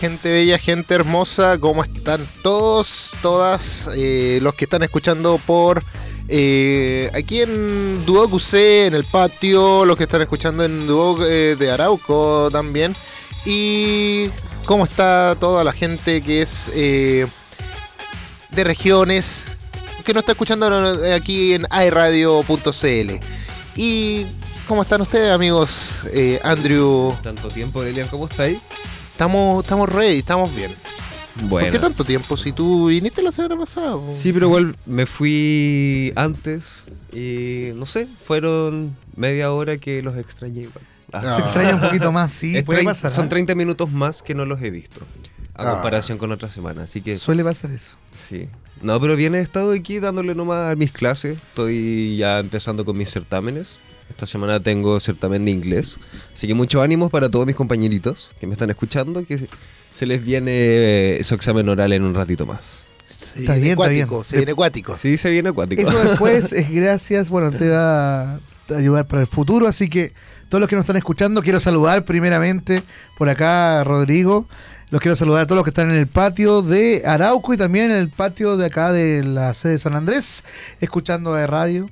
Gente bella, gente hermosa, ¿cómo están todos, todas eh, los que están escuchando por eh, aquí en Duoc UC, en el patio, los que están escuchando en Duoc eh, de Arauco también y cómo está toda la gente que es de regiones que nos está escuchando aquí en iRadio.cl y cómo están ustedes amigos Andrew Tanto tiempo, Elian, ¿cómo estáis? Estamos, estamos ready, estamos bien. Bueno. ¿Por qué tanto tiempo? Si tú viniste la semana pasada. Sí, pero igual me fui antes y no sé, fueron media hora que los extrañé igual. Ah. Se extraña un poquito más, sí, puede pasar. son ¿eh? 30 minutos más que no los he visto. A Ah. comparación con otra semana. Así que Suele pasar eso. sí. No, pero bien he estado aquí dándole nomás a mis clases. Estoy ya empezando con mis certámenes. Esta semana tengo certamen de inglés. Así que mucho ánimo para todos mis compañeritos que me están escuchando. Que se les viene su examen oral en un ratito más. Se Está viene bien, está acuático, bien. se viene acuático. Sí, se viene acuático. Eso después es gracias, bueno, te va a ayudar para el futuro, así que todos los que nos están escuchando, quiero saludar primeramente por acá a Rodrigo, los quiero saludar a todos los que están en el patio de Arauco y también en el patio de acá de la sede de San Andrés, escuchando a radio.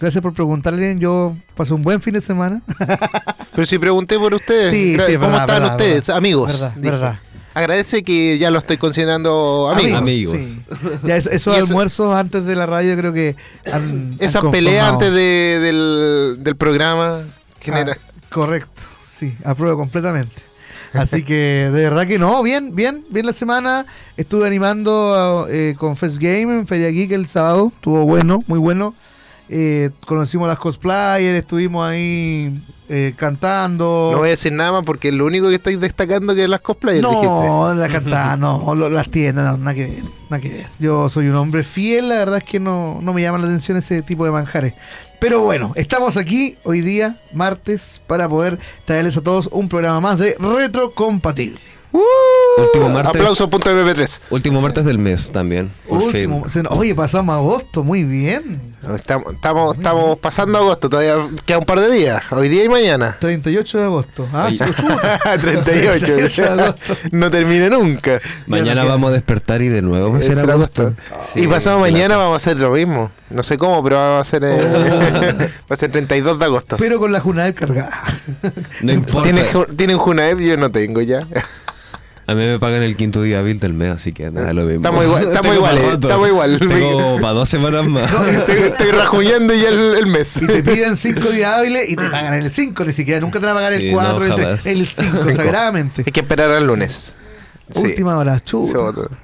Gracias por preguntarle, yo pasé un buen fin de semana. Pero si pregunté por ustedes, Sí, sí, ¿cómo verdad, están verdad, ustedes, verdad. amigos? Verdad. Agradece que ya lo estoy considerando amigos. Amigos. Sí. Ya eso- esos eso- almuerzos antes de la radio creo que han, Esa han antes de- del, del programa genera. Ah, correcto, sí, apruebo completamente. Así que de verdad que no, bien, bien, bien la semana. Estuve animando eh, con Fest Game en Feria Geek el sábado, estuvo bueno, muy bueno. Eh, conocimos las cosplayers, estuvimos ahí eh, cantando. No voy a decir nada más porque lo único que estáis destacando que es las cosplayers, dijiste. No, la cantada, no, lo- las tiendas, no, nada que ver, nada que ver. Yo soy un hombre fiel, la verdad es que no, no me llama la atención ese tipo de manjares. Pero bueno, estamos aquí hoy día, martes, para poder traerles a todos un programa más de Retrocompatible. Último martes. Aplauso.mp3. Último martes del mes también. Último, oye, pasamos agosto, muy bien. Estamos, estamos, estamos pasando agosto, todavía queda un par de días, hoy día y mañana. 38 de agosto. Ah, Oye. sí, chuta. 38. 38 de agosto. no termine nunca. Mañana vamos a despertar y de nuevo va a ser Será agosto. agosto. Sí, y pasado claro. mañana vamos a hacer lo mismo. No sé cómo, pero va a ser, eh, va a ser 32 de agosto. Pero con la Junaed cargada. No importa. ¿Tienen, ¿Tienen Junaep? Yo no tengo ya. A mí me pagan el quinto día hábil del mes, así que nada, lo mismo. Estamos igual- estamos para rato. estamos igual. Tengo para dos semanas más. Estoy, estoy rajuñando ya el, el mes. Y te piden 5 días hábiles y te pagan el 5, ni siquiera. Nunca te van a pagar el Sí, 4, no, el 3, jamás. el 5, sagradamente. Hay que esperar al lunes. Sí. Última hora, chuta.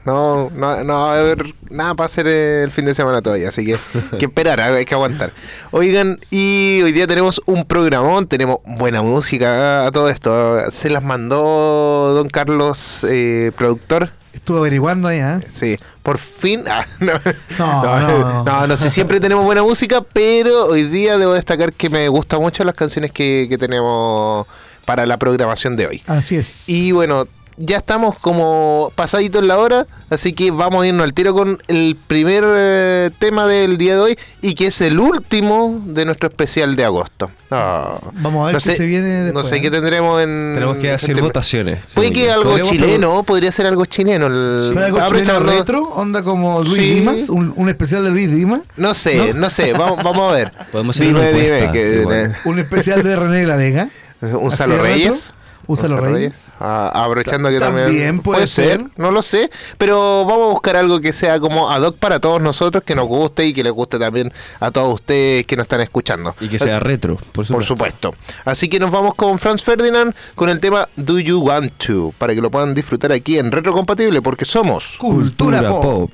No, no, no va a haber nada para hacer el fin de semana todavía, así que hay que esperar, hay que aguantar. Oigan, y hoy día tenemos un programón, tenemos buena música a todo esto. Se las mandó don Carlos, eh, productor. Estuve averiguando ahí, ¿eh? Sí, por fin. ah, no, No, no, no, no. no, no sé, siempre tenemos buena música, pero hoy día debo destacar que me gustan mucho las canciones que, que tenemos para la programación de hoy. Así es. Y bueno, ya estamos como pasadito en la hora, así que vamos a irnos al tiro con el primer eh, tema del día de hoy y que es el último de nuestro especial de agosto. Ah, Vamos a ver no qué sé, se viene después. no sé qué ¿eh? tendremos en. Tenemos que hacer votaciones. Puede que algo chileno, podría ser algo chileno. el- ¿Pero algo chileno retro? ¿Onda como Luis Sí. Dimas? ¿Un, un especial de Luis Dimas? No sé, no, ¿No? sé, vamos, vamos a ver. Podemos hacer dime, una dime, que. ¿Un especial de René de la Vega? un ¿Así Salo? Reyes. ¿Un Salo Reyes? Ah, aprovechando que Ta- también. también puede ser. no lo sé. Pero vamos a buscar algo que sea como ad hoc para todos nosotros, que nos guste y que les guste también a todos ustedes que nos están escuchando. Y que sea retro, por supuesto. Por supuesto. Así que nos vamos con Franz Ferdinand con el tema Do You Want To, para que lo puedan disfrutar aquí en Retrocompatible, porque somos. Cultura, pop.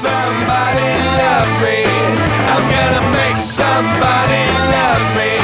Somebody love me. I'm gonna make somebody love me.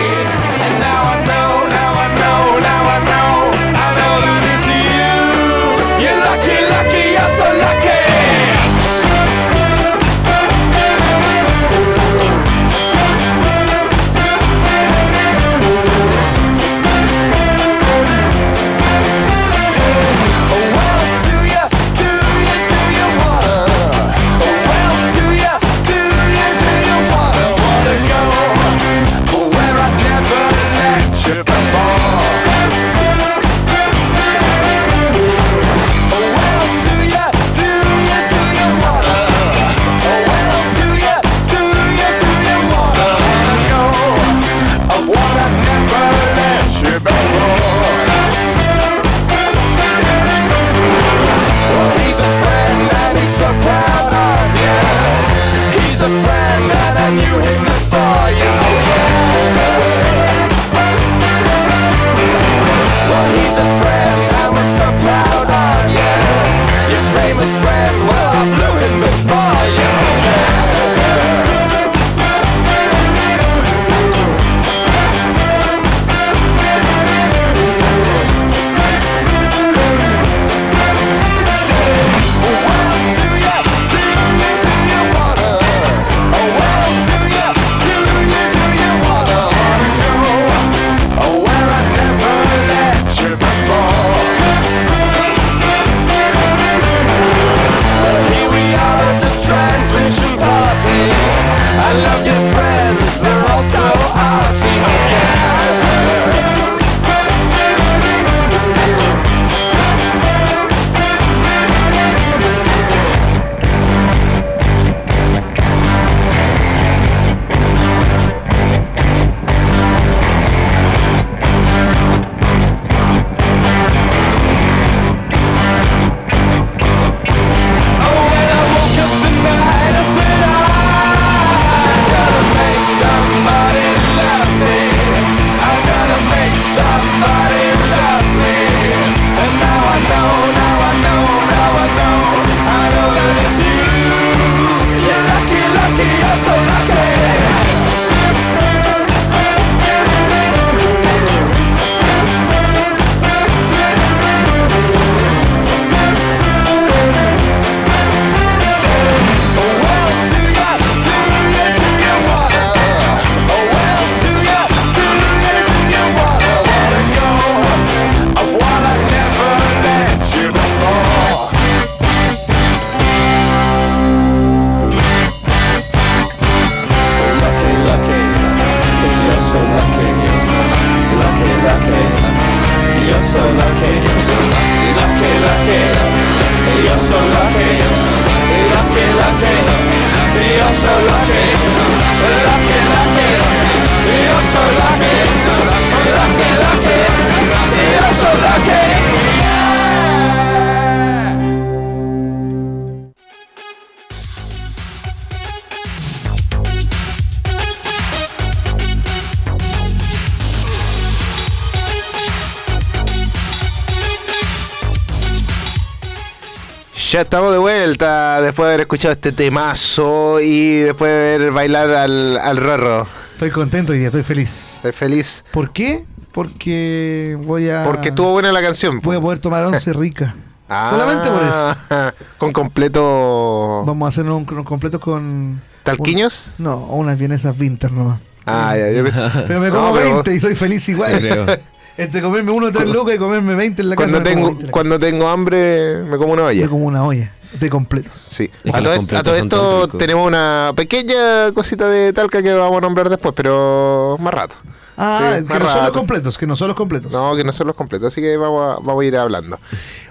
Ya estamos de vuelta después de haber escuchado este temazo y después de ver bailar al, al Rorro. Estoy contento y estoy feliz. Estoy feliz ¿Por qué? Porque voy a. porque estuvo buena la canción. Voy a poder tomar once rica. Ah, Solamente por eso. Con completo. Vamos a hacer un, un completo con. ¿Talquiños? un- no, unas vienesas vinter nomás. Ah, ya, yo pensé- Pero me No, como pero 20 y soy feliz igual. Entre comerme uno de tres lucas y comerme 20 en la. Cuando tengo, 20 en la cuando tengo hambre, me como una olla. Me como una olla de completos. Sí. Es que A todo, esto- a todo tenemos una pequeña cosita de talca que vamos a nombrar después, pero más rato. Ah, Sí, que no son los completos, que no son los completos. No, que no son los completos, así que vamos a, vamos a ir hablando.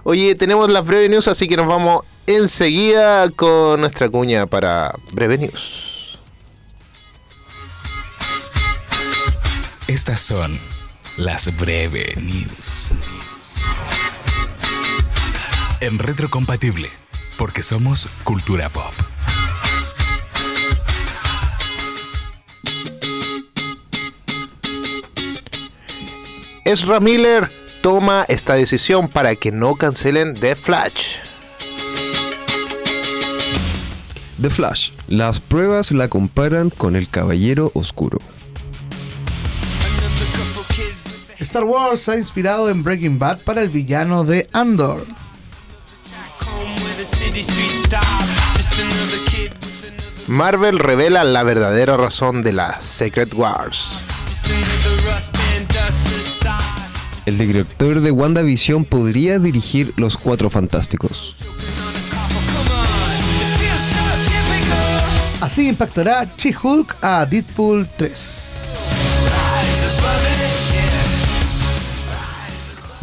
Oye, tenemos las breve news, así que nos vamos enseguida con nuestra cuña para breve news. Estas son las breve news. En retrocompatible, porque somos cultura pop. Ezra Miller toma esta decisión para que no cancelen The Flash. The Flash. Las pruebas la comparan con el Caballero Oscuro. Star Wars ha inspirado en Breaking Bad para el villano de Andor. Marvel revela la verdadera razón de la Secret Wars. El director de WandaVision podría dirigir Los Cuatro Fantásticos. Así impactará She-Hulk a Deadpool 3.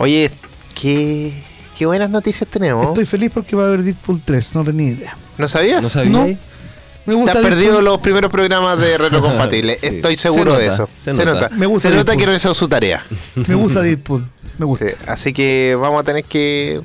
Oye, qué, qué buenas noticias tenemos. Estoy feliz porque va a haber Deadpool 3, no tenía idea. ¿No sabías? ¿No sabía? No. Me Te gusta has perdido los primeros programas de Retrocompatible. Sí. Estoy Se seguro de eso. se Se nota. nota. Me gusta Se nota que no hizo su tarea. Me gusta Deadpool. Me gusta. Sí, así que vamos a tener que,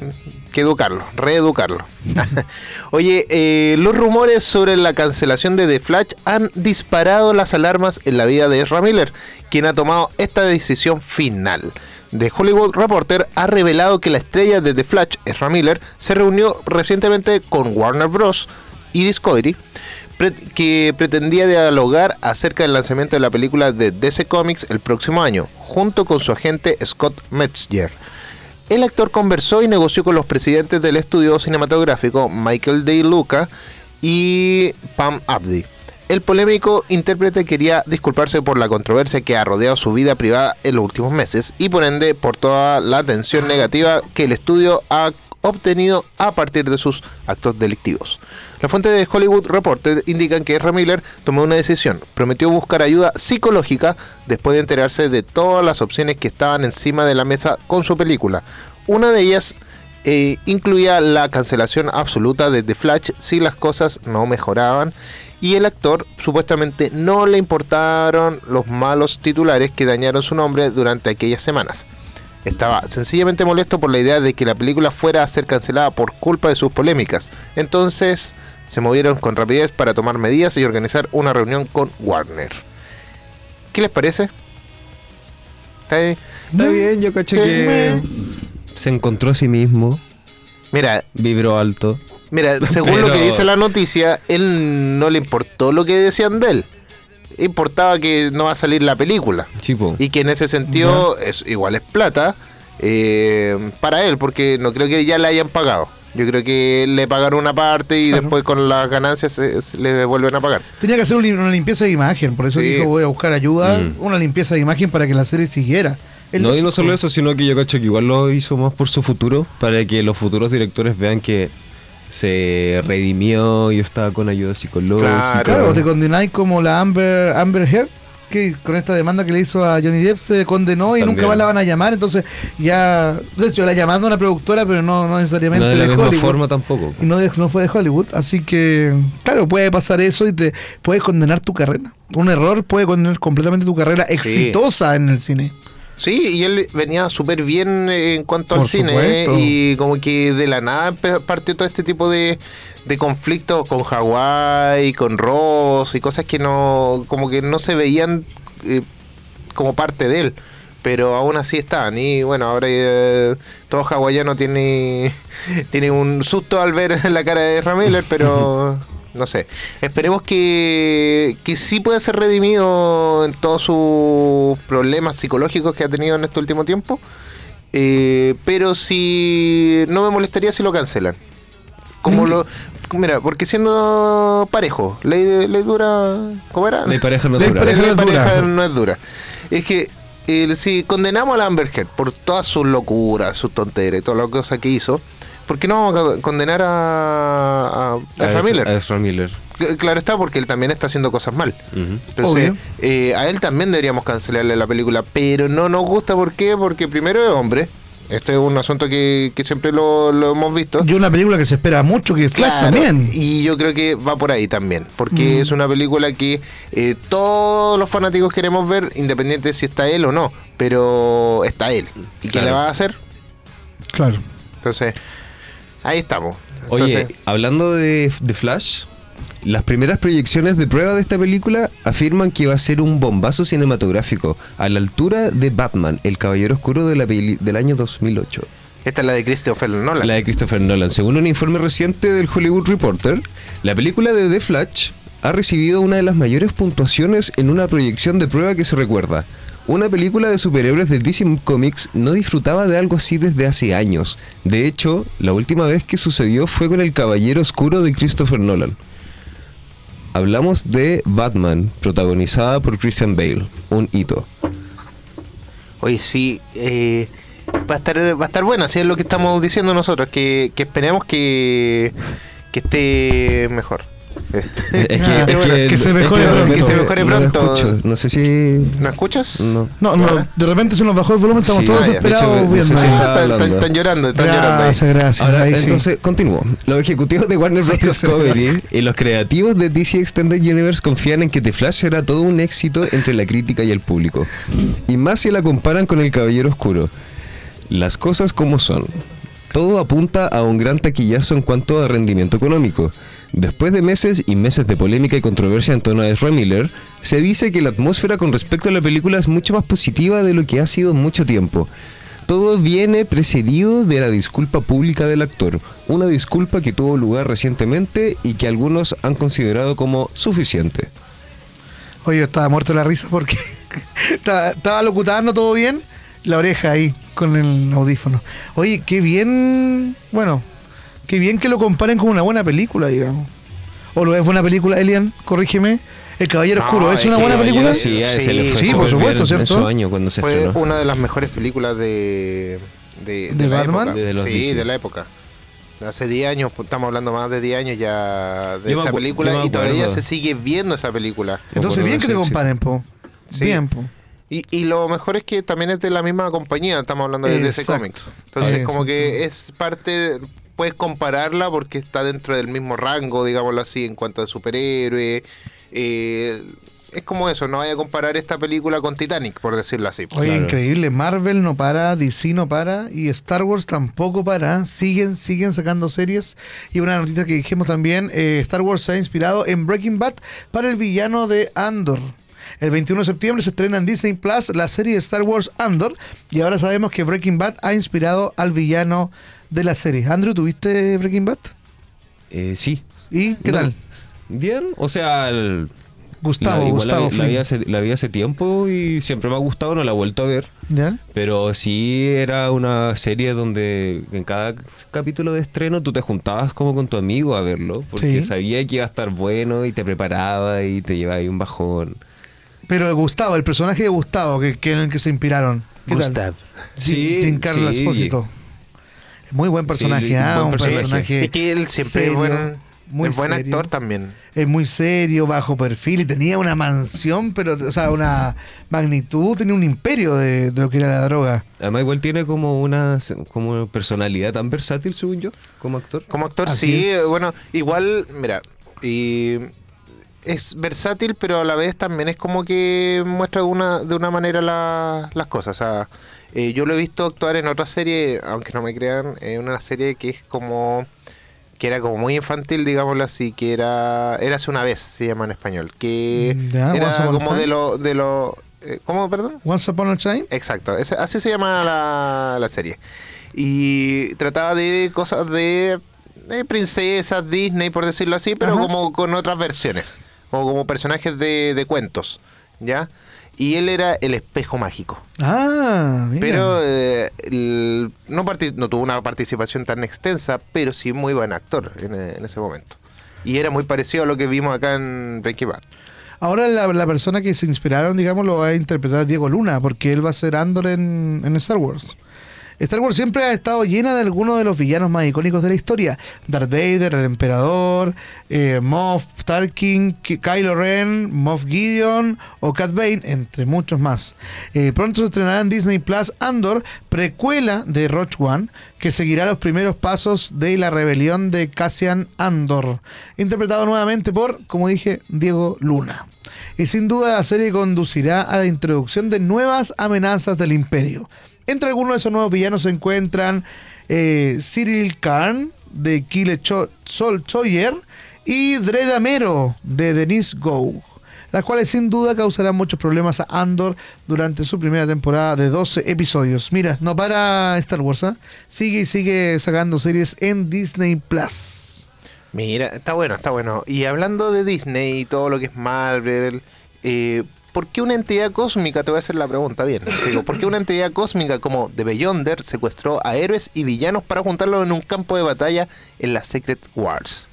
que educarlo, reeducarlo. Oye, eh, los rumores sobre la cancelación de The Flash han disparado las alarmas en la vida de Ezra Miller, quien ha tomado esta decisión final. The Hollywood Reporter ha revelado que la estrella de The Flash, Ezra Miller, se reunió recientemente con Warner Bros. y Discovery, que pretendía dialogar acerca del lanzamiento de la película de DC Comics el próximo año, junto con su agente Scott Metzger. El actor conversó y negoció con los presidentes del estudio cinematográfico Michael De Luca y Pam Abdi. El polémico intérprete quería disculparse por la controversia que ha rodeado su vida privada en los últimos meses y por ende por toda la atención negativa que el estudio ha obtenido a partir de sus actos delictivos. Las fuentes de Hollywood Reporter indican que Ezra Miller tomó una decisión, prometió buscar ayuda psicológica después de enterarse de todas las opciones que estaban encima de la mesa con su película. Una de ellas eh, incluía la cancelación absoluta de The Flash si las cosas no mejoraban y el actor supuestamente no le importaron los malos titulares que dañaron su nombre durante aquellas semanas. Estaba sencillamente molesto por la idea de que la película fuera a ser cancelada por culpa de sus polémicas. Entonces se movieron con rapidez para tomar medidas y organizar una reunión con Warner. ¿Qué les parece? ¿Está? Está bien, yo cacho que se encontró a sí mismo, Mira, vibró alto. Mira, según lo que dice la noticia, él no le importó lo que decían de él. Importaba que no va a salir la película. Chipo. Y que en ese sentido es igual es plata eh, para él, porque no creo que ya le hayan pagado. Yo creo que le pagaron una parte y Claro. después con las ganancias se- se le vuelven a pagar. Tenía que hacer una limpieza de imagen, por eso Sí. dijo voy a buscar ayuda, Mm. una limpieza de imagen para que la serie siguiera. No, y no solo eso, sino que yo cacho que igual lo hizo más por su futuro, para que los futuros directores vean que se redimió y estaba con ayuda psicológica. Claro, te condenáis como la Amber, Amber Heard, que con esta demanda que le hizo a Johnny Depp se condenó y También. nunca más la van a llamar, entonces ya, de hecho la llamando a una productora, pero no, no necesariamente no de la de misma Hollywood. forma tampoco. Y no, de- no fue de Hollywood, así que, claro, puede pasar eso y te puedes condenar tu carrera. Un error puede condenar completamente tu carrera exitosa en el cine. Sí, y él venía súper bien eh, en cuanto al cine eh, y como que de la nada partió todo este tipo de, de conflictos con Hawái, con Ross y cosas que no como que no se veían eh, como parte de él. Pero aún así están. Y bueno, ahora eh, todo hawaiano tiene, tiene un susto al ver la cara de Ramiller, pero no sé. Esperemos que, que sí pueda ser redimido en todos sus problemas psicológicos que ha tenido en este último tiempo. Eh, pero si no me molestaría si lo cancelan. Como Mm. lo. Mira, porque siendo parejo, ley, ley dura. ¿Cómo era? Mi pareja no Ley dura. pareja Ley no es dura. no es dura. Es que eh, si condenamos a Amber Heard por todas sus locuras, sus tonteras y todas las cosas que hizo, ¿por qué no vamos a condenar a, a, a Ezra Miller? a Ezra Miller. C- Claro está, porque él también está haciendo cosas mal. Entonces, eh, a él también deberíamos cancelarle la película, pero no nos gusta, ¿por qué? Porque primero es hombre. Este es un asunto que, que siempre lo, lo hemos visto. Y una película que se espera mucho, que es Flash Claro, también. Y yo creo que va por ahí también, porque Mm. es una película que eh, todos los fanáticos queremos ver, independiente si está él o no, pero está él. ¿Y qué Claro. le va a hacer? Claro. Entonces, ahí estamos. Oye, Entonces, hablando de, de Flash, las primeras proyecciones de prueba de esta película afirman que va a ser un bombazo cinematográfico a la altura de Batman, el Caballero Oscuro de la peli- del año 2008. esta es la de Christopher Nolan. La de Christopher Nolan. Según un informe reciente del Hollywood Reporter, la película de The Flash ha recibido una de las mayores puntuaciones en una proyección de prueba que se recuerda. Una película de superhéroes de DC Comics no disfrutaba de algo así desde hace años. De hecho, la última vez que sucedió fue con El Caballero Oscuro de Christopher Nolan. Hablamos de Batman, protagonizada por Christian Bale, un hito. Oye, sí, eh, va a estar va a estar buena, así es lo que estamos diciendo nosotros, que, que esperemos que, que esté mejor. Es Ah, que se mejore pronto. repente Que se mejore no escucho. Sé si ¿No escuchas? No. No, no, de repente se nos bajó el volumen, estamos Sí, todos viendo. está están, hablando. están- están llorando, están llorando ahí. Gracias. Ahora, ahí sí. entonces, continúo. Los ejecutivos de Warner Bros. Discovery y los creativos de DC Extended Universe confían en que The Flash será todo un éxito entre la crítica y el público. Y más si la comparan con El Caballero Oscuro. Las cosas como son. Todo apunta a un gran taquillazo en cuanto a rendimiento económico. Después de meses y meses de polémica y controversia en torno a Ezra Miller, se dice que la atmósfera con respecto a la película es mucho más positiva de lo que ha sido mucho tiempo. Todo viene precedido de la disculpa pública del actor, una disculpa que tuvo lugar recientemente y que algunos han considerado como suficiente. Oye, estaba muerto la risa porque estaba locutando todo bien, la oreja ahí con el audífono. Oye, qué bien, bueno, qué bien que lo comparen con una buena película, digamos. ¿O lo es buena película, Elian? Corrígeme. El Caballero No, Oscuro, ¿es es una buena película? Sí, Sí, sí, por supuesto, ¿cierto? su año cuando se Fue estrenó. una de las mejores películas de. ¿De, ¿De la Batman? época. De los sí, DC. de la época. Hace 10 años, pues, estamos hablando más de 10 años ya de Yo esa película y todavía se sigue viendo esa película. Entonces, bien que te comparen, po. Sí. Bien, po. Y, y lo mejor es que también es de la misma compañía, estamos hablando de DC Exacto. Comics. Entonces, como que es parte, puedes compararla porque está dentro del mismo rango, digámoslo así, en cuanto a superhéroe. Eh, es como eso, no vaya a comparar esta película con Titanic, por decirlo así. Oye, Claro. increíble. Marvel no para, DC no para y Star Wars tampoco para. Siguen, siguen sacando series. Y una noticia que dijimos también, eh, Star Wars se ha inspirado en Breaking Bad para el villano de Andor. El 21 de septiembre se estrena en Disney Plus la serie Star Wars Andor y ahora sabemos que Breaking Bad ha inspirado al villano de la serie. Andrew, ¿tuviste Breaking Bad? Eh, sí. ¿Y qué No. tal? Bien, o sea, el- Gustavo, la, Gustavo la, vi- la Fring. vi hace, la vi hace tiempo y siempre me ha gustado, no la he vuelto a ver. ¿Ya? Pero sí era una serie donde en cada capítulo de estreno tú te juntabas como con tu amigo a verlo, porque Sí. sabía que iba a estar bueno y te preparaba y te llevaba ahí un bajón. Pero Gustavo, el personaje de Gustavo, que, que en el que se inspiraron. ¿Qué tal? Gustav. Sí, Giancarlo sí. Espósito. Muy buen personaje, Sí, ah, buen un personaje. personaje. Es que él siempre serio, es buen, muy es buen serio. actor también. Es muy serio, bajo perfil y tenía una mansión, pero, o sea, una magnitud, tenía un imperio de, de lo que era la droga. Además igual tiene como una como personalidad tan versátil, según yo, como actor. Como actor, Así sí, es. bueno, igual, mira, y es versátil, pero a la vez también es como que muestra de una, de una manera la- las cosas. O sea, eh, yo lo he visto actuar en otra serie, aunque no me crean, en una serie que es como que era como muy infantil, digámoslo así, que era Érase una vez, se llama en español, que Mm, era como de lo de lo eh, ¿cómo, perdón? Once Upon a Time. Exacto, así se llama la, la serie. Y trataba de cosas de, princesas, Disney, por decirlo así, pero Ajá. como con otras versiones, o como personajes de, de cuentos, ¿ya? Y él era el espejo mágico. Ah, mira. Pero eh, el- no, parti- no tuvo una participación tan extensa, pero sí muy buen actor en, eh, en ese momento. Y era muy parecido a lo que vimos acá en Breaking Bad. Ahora la, la persona que se inspiraron, digamos, lo va a interpretar Diego Luna, porque él va a ser Andor en, en Star Wars. Star Wars siempre ha estado llena de algunos de los villanos más icónicos de la historia. Darth Vader, el Emperador, eh, Moff Tarkin, Ki- Kylo Ren, Moff Gideon o Cat entre muchos más. Eh, pronto se estrenará en Disney Plus Andor, precuela de Rogue One, que seguirá los primeros pasos de la rebelión de Cassian Andor, interpretado nuevamente por, como dije, Diego Luna. Y sin duda la serie conducirá a la introducción de nuevas amenazas del imperio. Entre algunos de esos nuevos villanos se encuentran eh, Cyril Karn de Kyle Sol Sawyer y Dredamero de Denise Go, las cuales sin duda causarán muchos problemas a Andor durante su primera temporada de 12 episodios. Mira, no para Star Wars, ¿ah? sigue y sigue sacando series en Disney Plus. Mira, está bueno, está bueno. Y hablando de Disney y todo lo que es Marvel, eh, ¿por qué una entidad cósmica, te voy a hacer la pregunta bien, digo, ¿por qué una entidad cósmica como The Beyonder secuestró a héroes y villanos para juntarlos en un campo de batalla en la Secret Wars?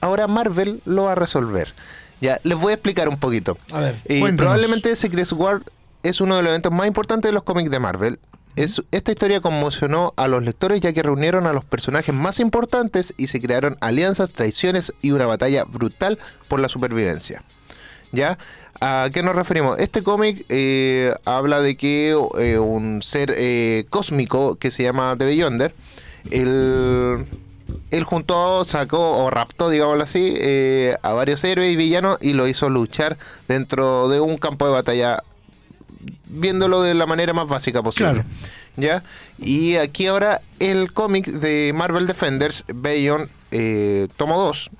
Ahora Marvel lo va a resolver. Ya, les voy a explicar un poquito. A ver, Eh, probablemente Secret War es uno de los eventos más importantes de los cómics de Marvel. Es, esta historia conmocionó a los lectores ya que reunieron a los personajes más importantes y se crearon alianzas, traiciones y una batalla brutal por la supervivencia. ¿Ya? ¿A qué nos referimos? Este cómic eh, habla de que eh, un ser eh, cósmico que se llama The Beyonder, él, él juntó, sacó o raptó, digámoslo así, a varios héroes y villanos y lo hizo luchar dentro de un campo de batalla, viéndolo de la manera más básica posible. Claro. ¿Ya? Y aquí ahora el cómic de Marvel Defenders, Beyond, eh, tomo 2,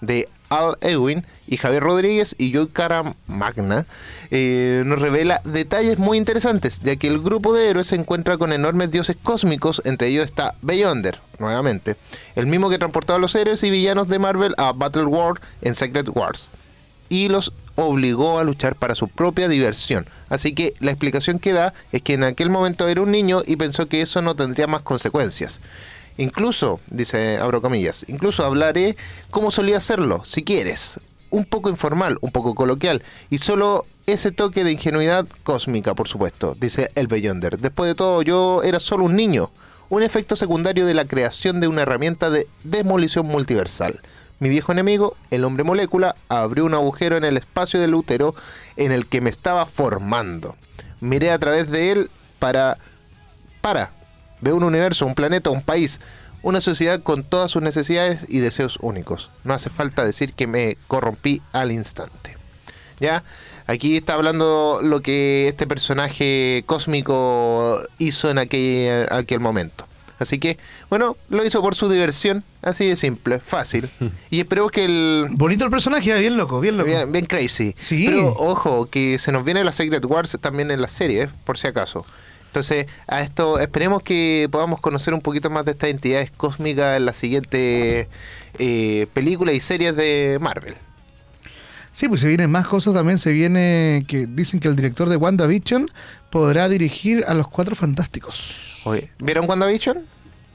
de Al Ewing y Javier Rodríguez y Joy Cara Magna eh, nos revela detalles muy interesantes, ya que el grupo de héroes se encuentra con enormes dioses cósmicos, entre ellos está Beyonder, nuevamente, el mismo que transportaba a los héroes y villanos de Marvel a Battle World en Secret Wars, y los obligó a luchar para su propia diversión. Así que la explicación que da es que en aquel momento era un niño y pensó que eso no tendría más consecuencias. Incluso, dice, abro comillas, incluso hablaré como solía hacerlo, si quieres. Un poco informal, un poco coloquial, y solo ese toque de ingenuidad cósmica, por supuesto, dice el Beyonder. Después de todo, yo era solo un niño, un efecto secundario de la creación de una herramienta de demolición multiversal. Mi viejo enemigo, el hombre molécula, abrió un agujero en el espacio del útero en el que me estaba formando. Miré a través de él para... para Veo un universo, un planeta, un país, una sociedad con todas sus necesidades y deseos únicos. No hace falta decir que me corrompí al instante. ¿Ya? Aquí está hablando lo que este personaje cósmico hizo en aquel, aquel momento. Así que, bueno, lo hizo por su diversión, así de simple, fácil. Y esperemos que el, Bonito el personaje, bien loco, bien loco. Bien, bien crazy. Sí. Pero ojo, que se nos viene la Secret Wars también en la serie, ¿eh? por si acaso. Entonces, a esto esperemos que podamos conocer un poquito más de estas entidades cósmicas en la siguiente eh, película y series de Marvel. Sí, pues se vienen más cosas también. Se viene que dicen que el director de WandaVision podrá dirigir a los Cuatro Fantásticos. Oye, ¿Vieron WandaVision?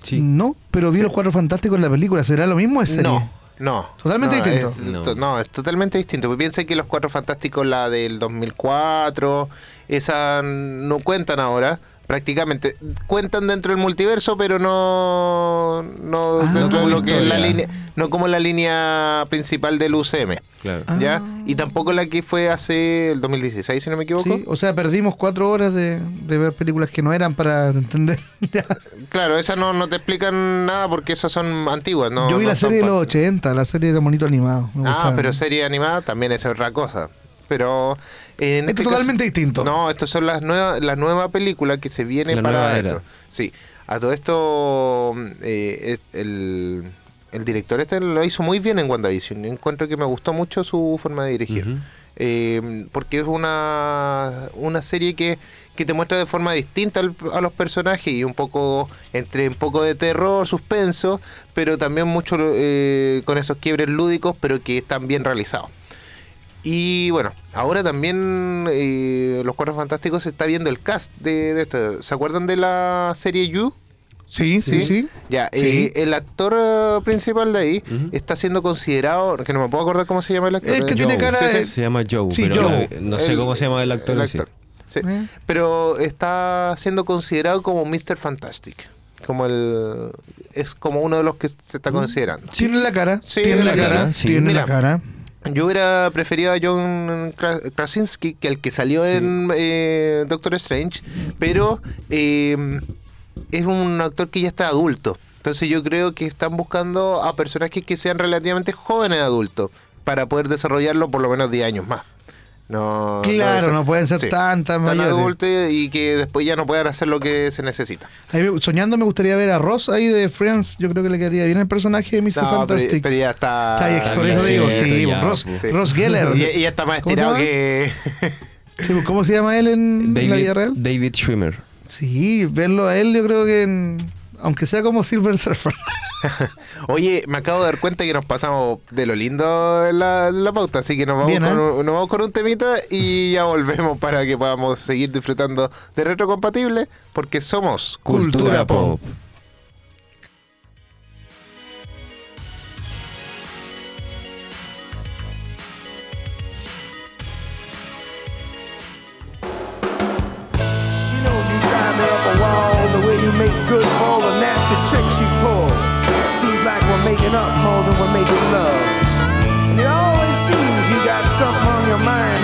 Sí. No, pero vi los Cuatro Fantásticos en la película. ¿Será lo mismo o es serie? No, no. Totalmente no, distinto. es- No. no, es totalmente distinto. Pues piensen que los Cuatro Fantásticos, la del 2004, esa no cuentan ahora. Prácticamente cuentan dentro del multiverso, pero no, no Ah. dentro de como lo que es la línea, no como la línea principal del UCM. Claro. ¿ya? Ah. Y tampoco la que fue hace el 2016, si no me equivoco. Sí, o sea, perdimos cuatro horas de, de ver películas que no eran para entender. Claro, esas no, no te explican nada porque esas son antiguas. No, Yo vi no la serie de los parte. 80, la serie de monito animado. me Ah, gustaba. pero serie animada también es otra cosa. Pero en Esto este es totalmente distinto. No, estas son las nuevas, la nueva película que se viene La para nueva esto. Sí, a todo esto eh, es- el, el director este lo hizo muy bien en WandaVision. Encuentro que me gustó mucho su forma de dirigir. Eh, porque es una, una serie que, que te muestra de forma distinta al- a los personajes y un poco entre un poco de terror, suspenso, pero también mucho eh, con esos quiebres lúdicos, pero que están bien realizados. Y bueno, ahora también eh, Los Cuatro Fantásticos se está viendo el cast de, de esto. ¿Se acuerdan de la serie You? Sí, sí, sí. Ya, Sí. eh, el actor eh, principal de ahí está siendo considerado, que no me puedo acordar cómo se llama el actor. El que tiene cara Sí, sí. de- Se llama Joe, Sí, pero Joe. no, no sé El- cómo se llama el actor. Sí. Eh. Pero está siendo considerado como Mr. Fantastic. Como el. Es como uno de los que se está considerando. Tiene la cara, Sí, tiene la la cara, cara, sí. tiene Mira. la cara. Yo hubiera preferido a John Kra- Krasinski que el que salió en eh, Doctor Strange, pero eh, es un actor que ya está adulto. Entonces yo creo que están buscando a personajes que sean relativamente jóvenes adultos para poder desarrollarlo por lo menos 10 años más. No, Claro, no pueden ser tan, tan mayores. adultos y que después ya no puedan hacer lo que se necesita. Soñando me gustaría ver a Ross ahí de Friends. Yo creo que le quedaría bien el personaje de Mr. No, Fantastic. pero ya está. Está ahí, Está por eso digo, sí, sí, ya, Ross. Sí. Ross Geller. Y, y ya está más ¿Cómo se estirado que. Sí, pues, ¿Cómo se llama él en la vida real? David Schwimmer. Sí, verlo a él yo creo que en- aunque sea como Silver Surfer. Oye, me acabo de dar cuenta que nos pasamos de lo lindo en la, pauta, así que nos vamos, Bien, con, ¿eh? un, nos vamos con un temita y ya volvemos para que podamos seguir disfrutando de retrocompatible, porque somos Cultura pop.